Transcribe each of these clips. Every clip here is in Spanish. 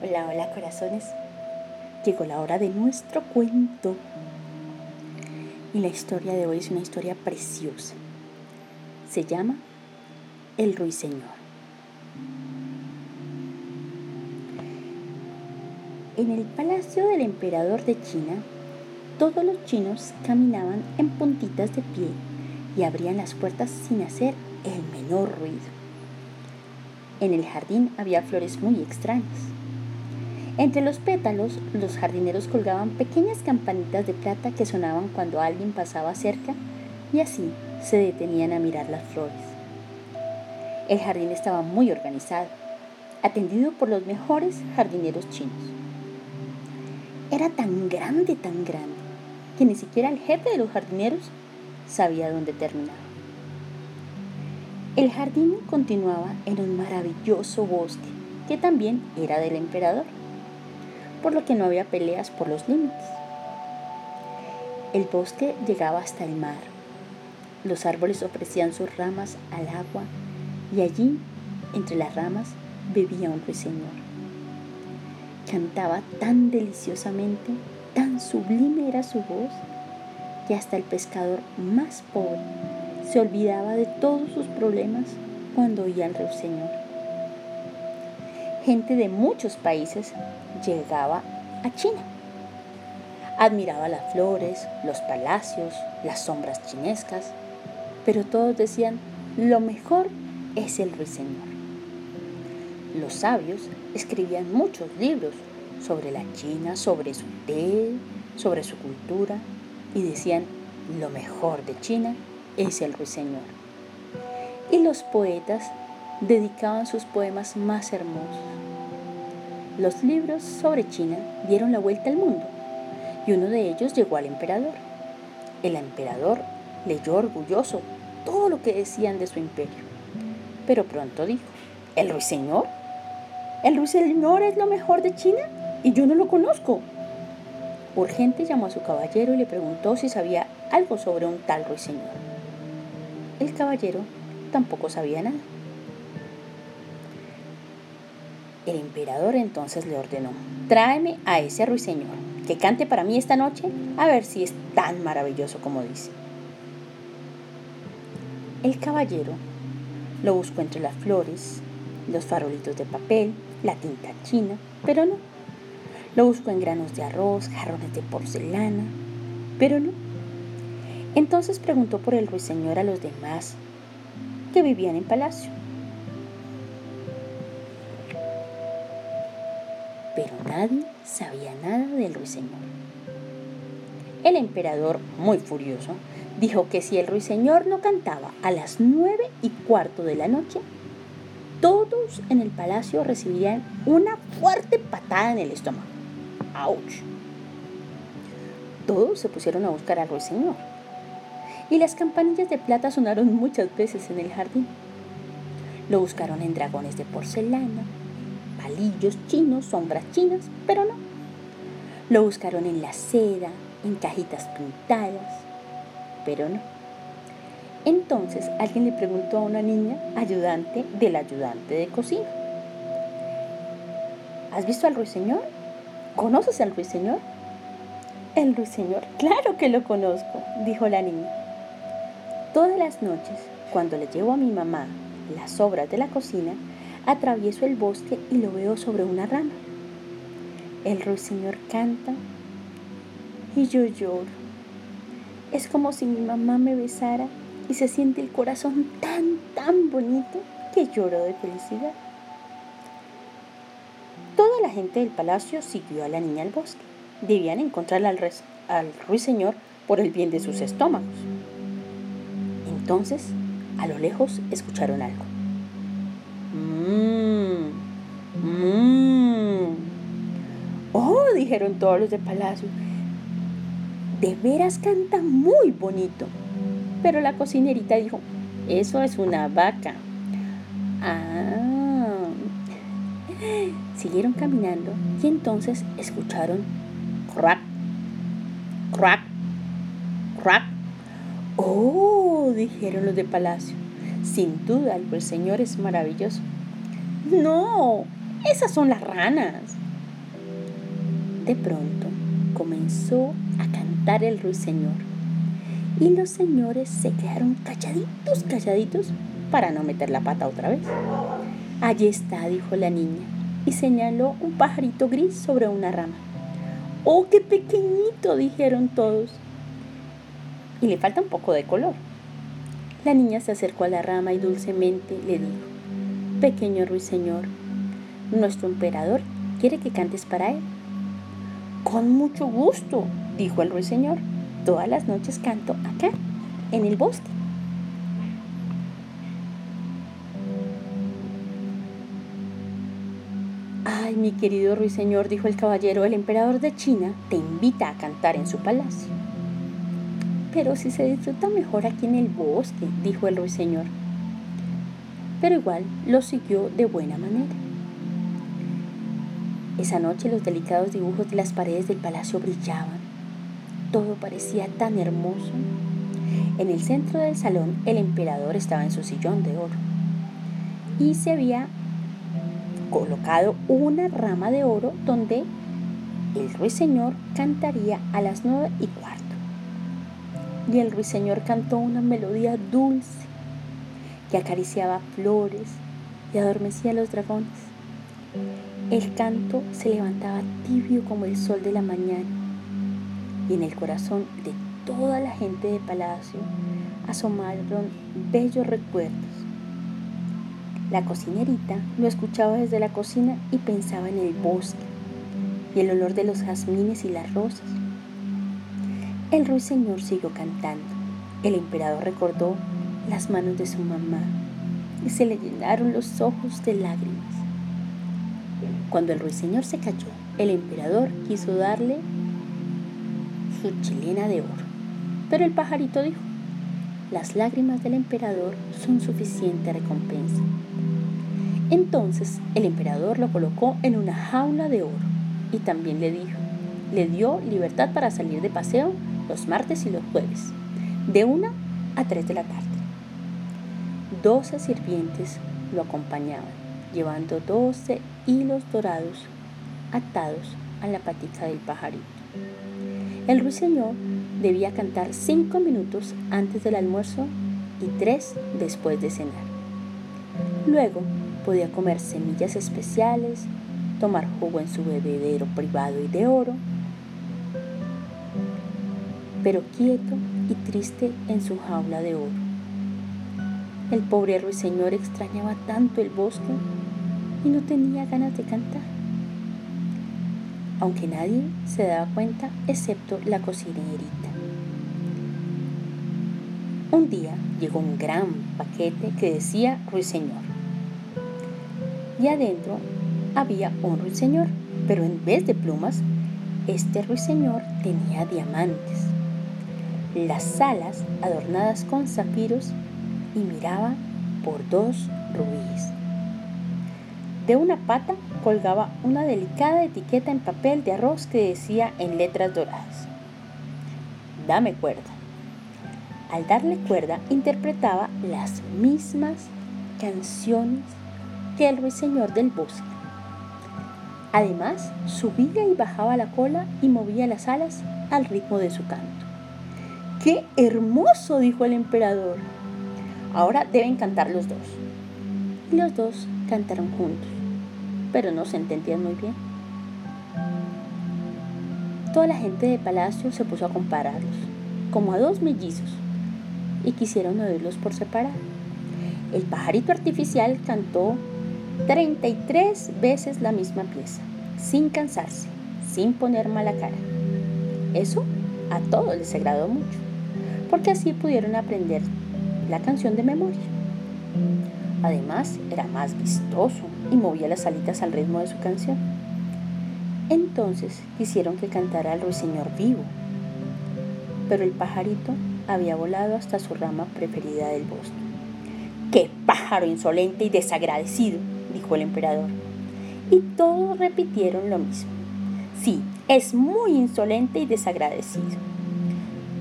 Hola, hola corazones. Llegó la hora de nuestro cuento. Y la historia de hoy es una historia preciosa. Se llama El Ruiseñor. En el palacio del emperador de China, todos los chinos caminaban en puntitas de pie y abrían las puertas sin hacer el menor ruido. En el jardín había flores muy extrañas entre los pétalos, los jardineros colgaban pequeñas campanitas de plata que sonaban cuando alguien pasaba cerca y así se detenían a mirar las flores. El jardín estaba muy organizado, atendido por los mejores jardineros chinos. Era tan grande, tan grande, que ni siquiera el jefe de los jardineros sabía dónde terminaba. El jardín continuaba en un maravilloso bosque que también era del emperador por lo que no había peleas por los límites. El bosque llegaba hasta el mar. Los árboles ofrecían sus ramas al agua y allí, entre las ramas, bebía un ruiseñor. Cantaba tan deliciosamente, tan sublime era su voz, que hasta el pescador más pobre se olvidaba de todos sus problemas cuando oía al ruiseñor. Gente de muchos países llegaba a China. Admiraba las flores, los palacios, las sombras chinescas, pero todos decían, lo mejor es el ruiseñor. Los sabios escribían muchos libros sobre la China, sobre su té, sobre su cultura, y decían, lo mejor de China es el ruiseñor. Y los poetas dedicaban sus poemas más hermosos los libros sobre China dieron la vuelta al mundo y uno de ellos llegó al emperador. El emperador leyó orgulloso todo lo que decían de su imperio, pero pronto dijo, ¿el ruiseñor? ¿El ruiseñor es lo mejor de China? Y yo no lo conozco. Urgente llamó a su caballero y le preguntó si sabía algo sobre un tal ruiseñor. El caballero tampoco sabía nada. El emperador entonces le ordenó, tráeme a ese ruiseñor, que cante para mí esta noche, a ver si es tan maravilloso como dice. El caballero lo buscó entre las flores, los farolitos de papel, la tinta china, pero no. Lo buscó en granos de arroz, jarrones de porcelana, pero no. Entonces preguntó por el ruiseñor a los demás que vivían en palacio. Nadie sabía nada del ruiseñor. El emperador, muy furioso, dijo que si el ruiseñor no cantaba a las nueve y cuarto de la noche, todos en el palacio recibirían una fuerte patada en el estómago. ¡Auch! Todos se pusieron a buscar al ruiseñor. Y las campanillas de plata sonaron muchas veces en el jardín. Lo buscaron en dragones de porcelana, palillos chinos, sombras chinas, pero no. Lo buscaron en la seda, en cajitas pintadas, pero no. Entonces alguien le preguntó a una niña ayudante del ayudante de cocina. ¿Has visto al ruiseñor? ¿Conoces al ruiseñor? El ruiseñor, claro que lo conozco, dijo la niña. Todas las noches, cuando le llevo a mi mamá las sobras de la cocina, Atravieso el bosque y lo veo sobre una rama. El ruiseñor canta y yo lloro. Es como si mi mamá me besara y se siente el corazón tan, tan bonito que lloro de felicidad. Toda la gente del palacio siguió a la niña al bosque. Debían encontrar al, al ruiseñor por el bien de sus estómagos. Entonces, a lo lejos escucharon algo. Mmm, mmm. Oh, dijeron todos los de palacio. De veras canta muy bonito. Pero la cocinerita dijo, eso es una vaca. Ah. Siguieron caminando y entonces escucharon crack, crack, crack. Oh, dijeron los de palacio. Sin duda, el señor es maravilloso. No, esas son las ranas. De pronto comenzó a cantar el ruiseñor y los señores se quedaron calladitos, calladitos para no meter la pata otra vez. Allí está, dijo la niña, y señaló un pajarito gris sobre una rama. ¡Oh, qué pequeñito! dijeron todos. Y le falta un poco de color. La niña se acercó a la rama y dulcemente le dijo, Pequeño ruiseñor, nuestro emperador quiere que cantes para él. Con mucho gusto, dijo el ruiseñor. Todas las noches canto acá, en el bosque. Ay, mi querido ruiseñor, dijo el caballero, el emperador de China te invita a cantar en su palacio. Pero si se disfruta mejor aquí en el bosque, dijo el ruiseñor. Pero igual lo siguió de buena manera. Esa noche los delicados dibujos de las paredes del palacio brillaban. Todo parecía tan hermoso. En el centro del salón el emperador estaba en su sillón de oro y se había colocado una rama de oro donde el ruiseñor cantaría a las nueve y. Y el ruiseñor cantó una melodía dulce que acariciaba flores y adormecía a los dragones. El canto se levantaba tibio como el sol de la mañana y en el corazón de toda la gente de palacio asomaron bellos recuerdos. La cocinerita lo escuchaba desde la cocina y pensaba en el bosque y el olor de los jazmines y las rosas. El ruiseñor siguió cantando. El emperador recordó las manos de su mamá y se le llenaron los ojos de lágrimas. Cuando el ruiseñor se cayó, el emperador quiso darle su chilena de oro. Pero el pajarito dijo, las lágrimas del emperador son suficiente recompensa. Entonces el emperador lo colocó en una jaula de oro y también le dijo, le dio libertad para salir de paseo los martes y los jueves, de una a tres de la tarde. Doce sirvientes lo acompañaban llevando doce hilos dorados atados a la patica del pajarito. El ruiseñor debía cantar cinco minutos antes del almuerzo y tres después de cenar. Luego podía comer semillas especiales, tomar jugo en su bebedero privado y de oro, pero quieto y triste en su jaula de oro. El pobre ruiseñor extrañaba tanto el bosque y no tenía ganas de cantar. Aunque nadie se daba cuenta excepto la cocinerita. Un día llegó un gran paquete que decía ruiseñor. Y adentro había un ruiseñor, pero en vez de plumas, este ruiseñor tenía diamantes. Las alas adornadas con zafiros y miraba por dos rubíes. De una pata colgaba una delicada etiqueta en papel de arroz que decía en letras doradas, Dame cuerda. Al darle cuerda interpretaba las mismas canciones que el ruiseñor del bosque. Además, subía y bajaba la cola y movía las alas al ritmo de su canto. ¡Qué hermoso! dijo el emperador. Ahora deben cantar los dos. Y los dos cantaron juntos pero no se entendían muy bien. Toda la gente de palacio se puso a compararlos, como a dos mellizos, y quisieron oírlos por separado. El pajarito artificial cantó 33 veces la misma pieza, sin cansarse, sin poner mala cara. Eso a todos les agradó mucho, porque así pudieron aprender la canción de memoria. Además, era más vistoso y movía las alitas al ritmo de su canción. Entonces quisieron que cantara el ruiseñor vivo, pero el pajarito había volado hasta su rama preferida del bosque. ¡Qué pájaro insolente y desagradecido! dijo el emperador. Y todos repitieron lo mismo. Sí, es muy insolente y desagradecido.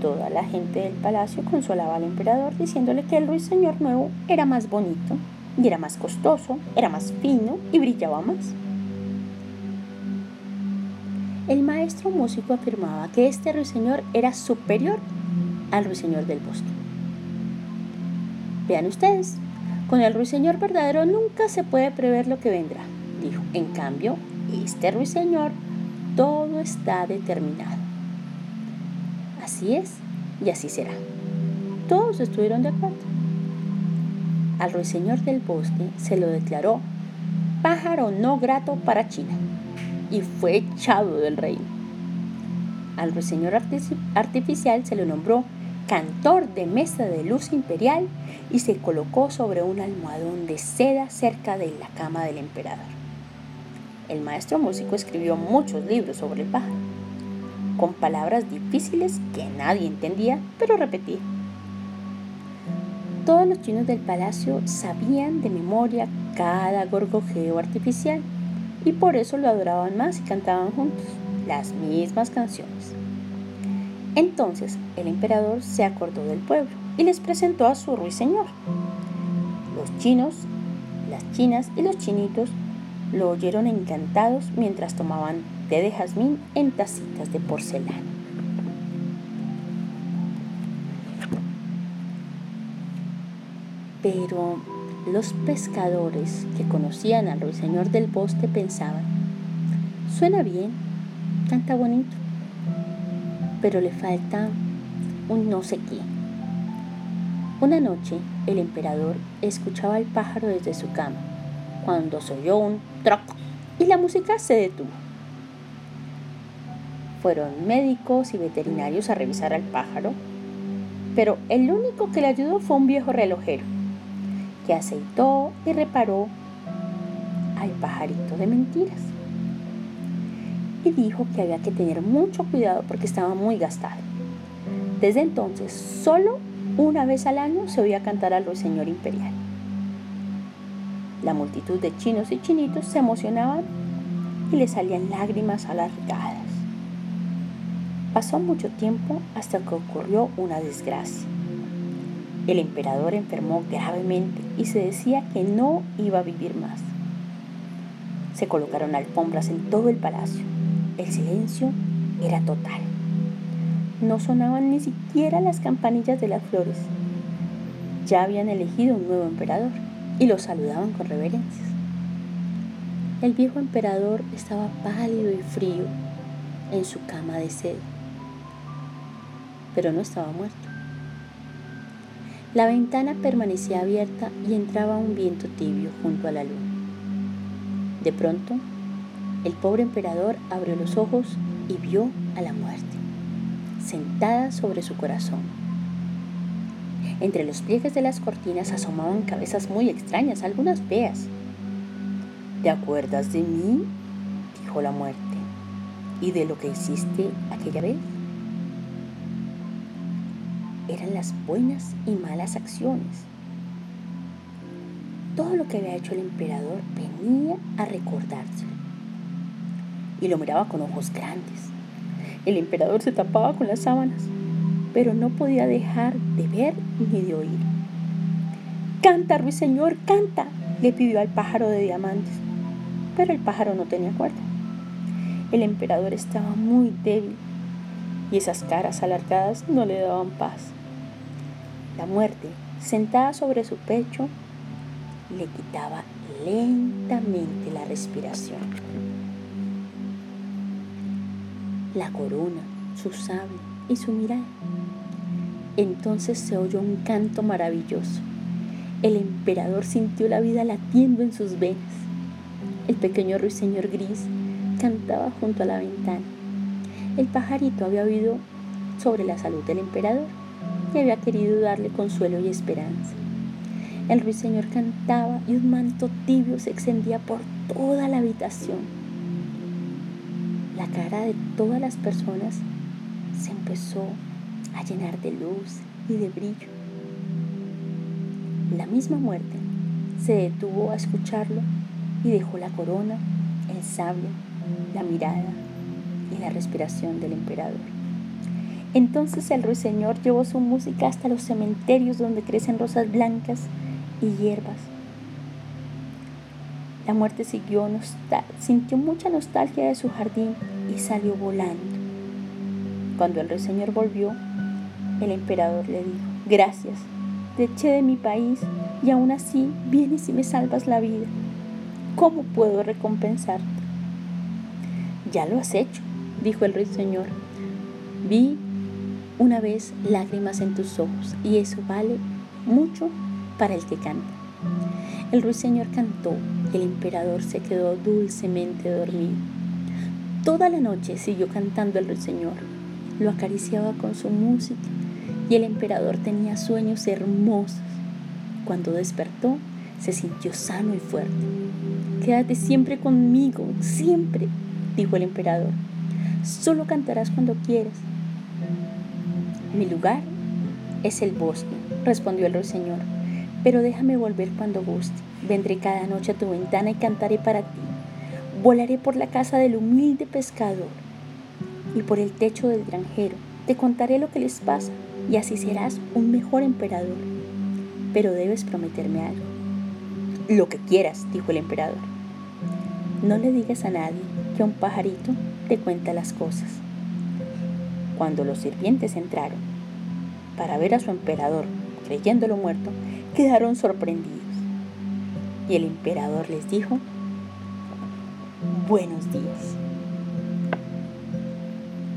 Toda la gente del palacio consolaba al emperador diciéndole que el ruiseñor nuevo era más bonito y era más costoso, era más fino y brillaba más. El maestro músico afirmaba que este ruiseñor era superior al ruiseñor del bosque. Vean ustedes, con el ruiseñor verdadero nunca se puede prever lo que vendrá, dijo. En cambio, este ruiseñor, todo está determinado. Así es, y así será. Todos estuvieron de acuerdo. Al ruiseñor del bosque se lo declaró pájaro no grato para China y fue echado del reino. Al ruiseñor artificial se lo nombró cantor de mesa de luz imperial y se colocó sobre un almohadón de seda cerca de la cama del emperador. El maestro músico escribió muchos libros sobre el pájaro, con palabras difíciles que nadie entendía, pero repetía. Todos los chinos del palacio sabían de memoria cada gorgojeo artificial y por eso lo adoraban más y cantaban juntos las mismas canciones. Entonces el emperador se acordó del pueblo y les presentó a su ruiseñor. Los chinos, las chinas y los chinitos lo oyeron encantados mientras tomaban de jazmín en tacitas de porcelana. Pero los pescadores que conocían al ruiseñor del bosque pensaban, suena bien, canta bonito, pero le falta un no sé qué. Una noche el emperador escuchaba al pájaro desde su cama, cuando se oyó un troc y la música se detuvo. Fueron médicos y veterinarios a revisar al pájaro, pero el único que le ayudó fue un viejo relojero, que aceitó y reparó al pajarito de mentiras y dijo que había que tener mucho cuidado porque estaba muy gastado. Desde entonces, solo una vez al año se oía cantar al ruiseñor imperial. La multitud de chinos y chinitos se emocionaban y le salían lágrimas alargadas. Pasó mucho tiempo hasta que ocurrió una desgracia. El emperador enfermó gravemente y se decía que no iba a vivir más. Se colocaron alfombras en todo el palacio el silencio era total. No sonaban ni siquiera las campanillas de las flores. Ya habían elegido un nuevo emperador y lo saludaban con reverencias. El viejo emperador estaba pálido y frío en su cama de seda, pero no estaba muerto. La ventana permanecía abierta y entraba un viento tibio junto a la luna. De pronto, el pobre emperador abrió los ojos y vio a la muerte, sentada sobre su corazón. Entre los pliegues de las cortinas asomaban cabezas muy extrañas, algunas feas. ¿Te acuerdas de mí? dijo la muerte. ¿Y de lo que hiciste aquella vez? Eran las buenas y malas acciones. Todo lo que había hecho el emperador venía a recordarse y lo miraba con ojos grandes. El emperador se tapaba con las sábanas, pero no podía dejar de ver ni de oír. Canta, ruiseñor, canta, le pidió al pájaro de diamantes, pero el pájaro no tenía cuerda. El emperador estaba muy débil y esas caras alargadas no le daban paz. La muerte, sentada sobre su pecho, le quitaba lentamente la respiración la corona, su sable y su mirada. Entonces se oyó un canto maravilloso. El emperador sintió la vida latiendo en sus venas. El pequeño ruiseñor gris cantaba junto a la ventana. El pajarito había oído sobre la salud del emperador y había querido darle consuelo y esperanza. El ruiseñor cantaba y un manto tibio se extendía por toda la habitación la cara de todas las personas se empezó a llenar de luz y de brillo. La misma muerte se detuvo a escucharlo y dejó la corona, el sable, la mirada y la respiración del emperador. Entonces el ruiseñor llevó su música hasta los cementerios donde crecen rosas blancas y hierbas. La muerte sintió mucha nostalgia de su jardín y salió volando. Cuando el ruiseñor volvió, el emperador le dijo, gracias, te eché de mi país y aún así vienes y me salvas la vida. ¿Cómo puedo recompensarte? Ya lo has hecho, dijo el ruiseñor. Vi una vez lágrimas en tus ojos y eso vale mucho para el que canta. El ruiseñor cantó, el emperador se quedó dulcemente dormido. Toda la noche siguió cantando el ruiseñor, lo acariciaba con su música y el emperador tenía sueños hermosos. Cuando despertó, se sintió sano y fuerte. Quédate siempre conmigo, siempre, dijo el emperador. Solo cantarás cuando quieras. Mi lugar es el bosque, respondió el ruiseñor, pero déjame volver cuando guste. Vendré cada noche a tu ventana y cantaré para ti. Volaré por la casa del humilde pescador y por el techo del granjero. Te contaré lo que les pasa y así serás un mejor emperador. Pero debes prometerme algo. Lo que quieras, dijo el emperador. No le digas a nadie que un pajarito te cuenta las cosas. Cuando los sirvientes entraron para ver a su emperador creyéndolo muerto, quedaron sorprendidos. Y el emperador les dijo, buenos días.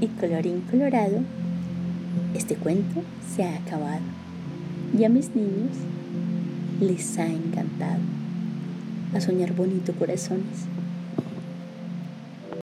Y colorín colorado, este cuento se ha acabado. Y a mis niños les ha encantado. A soñar bonito corazones.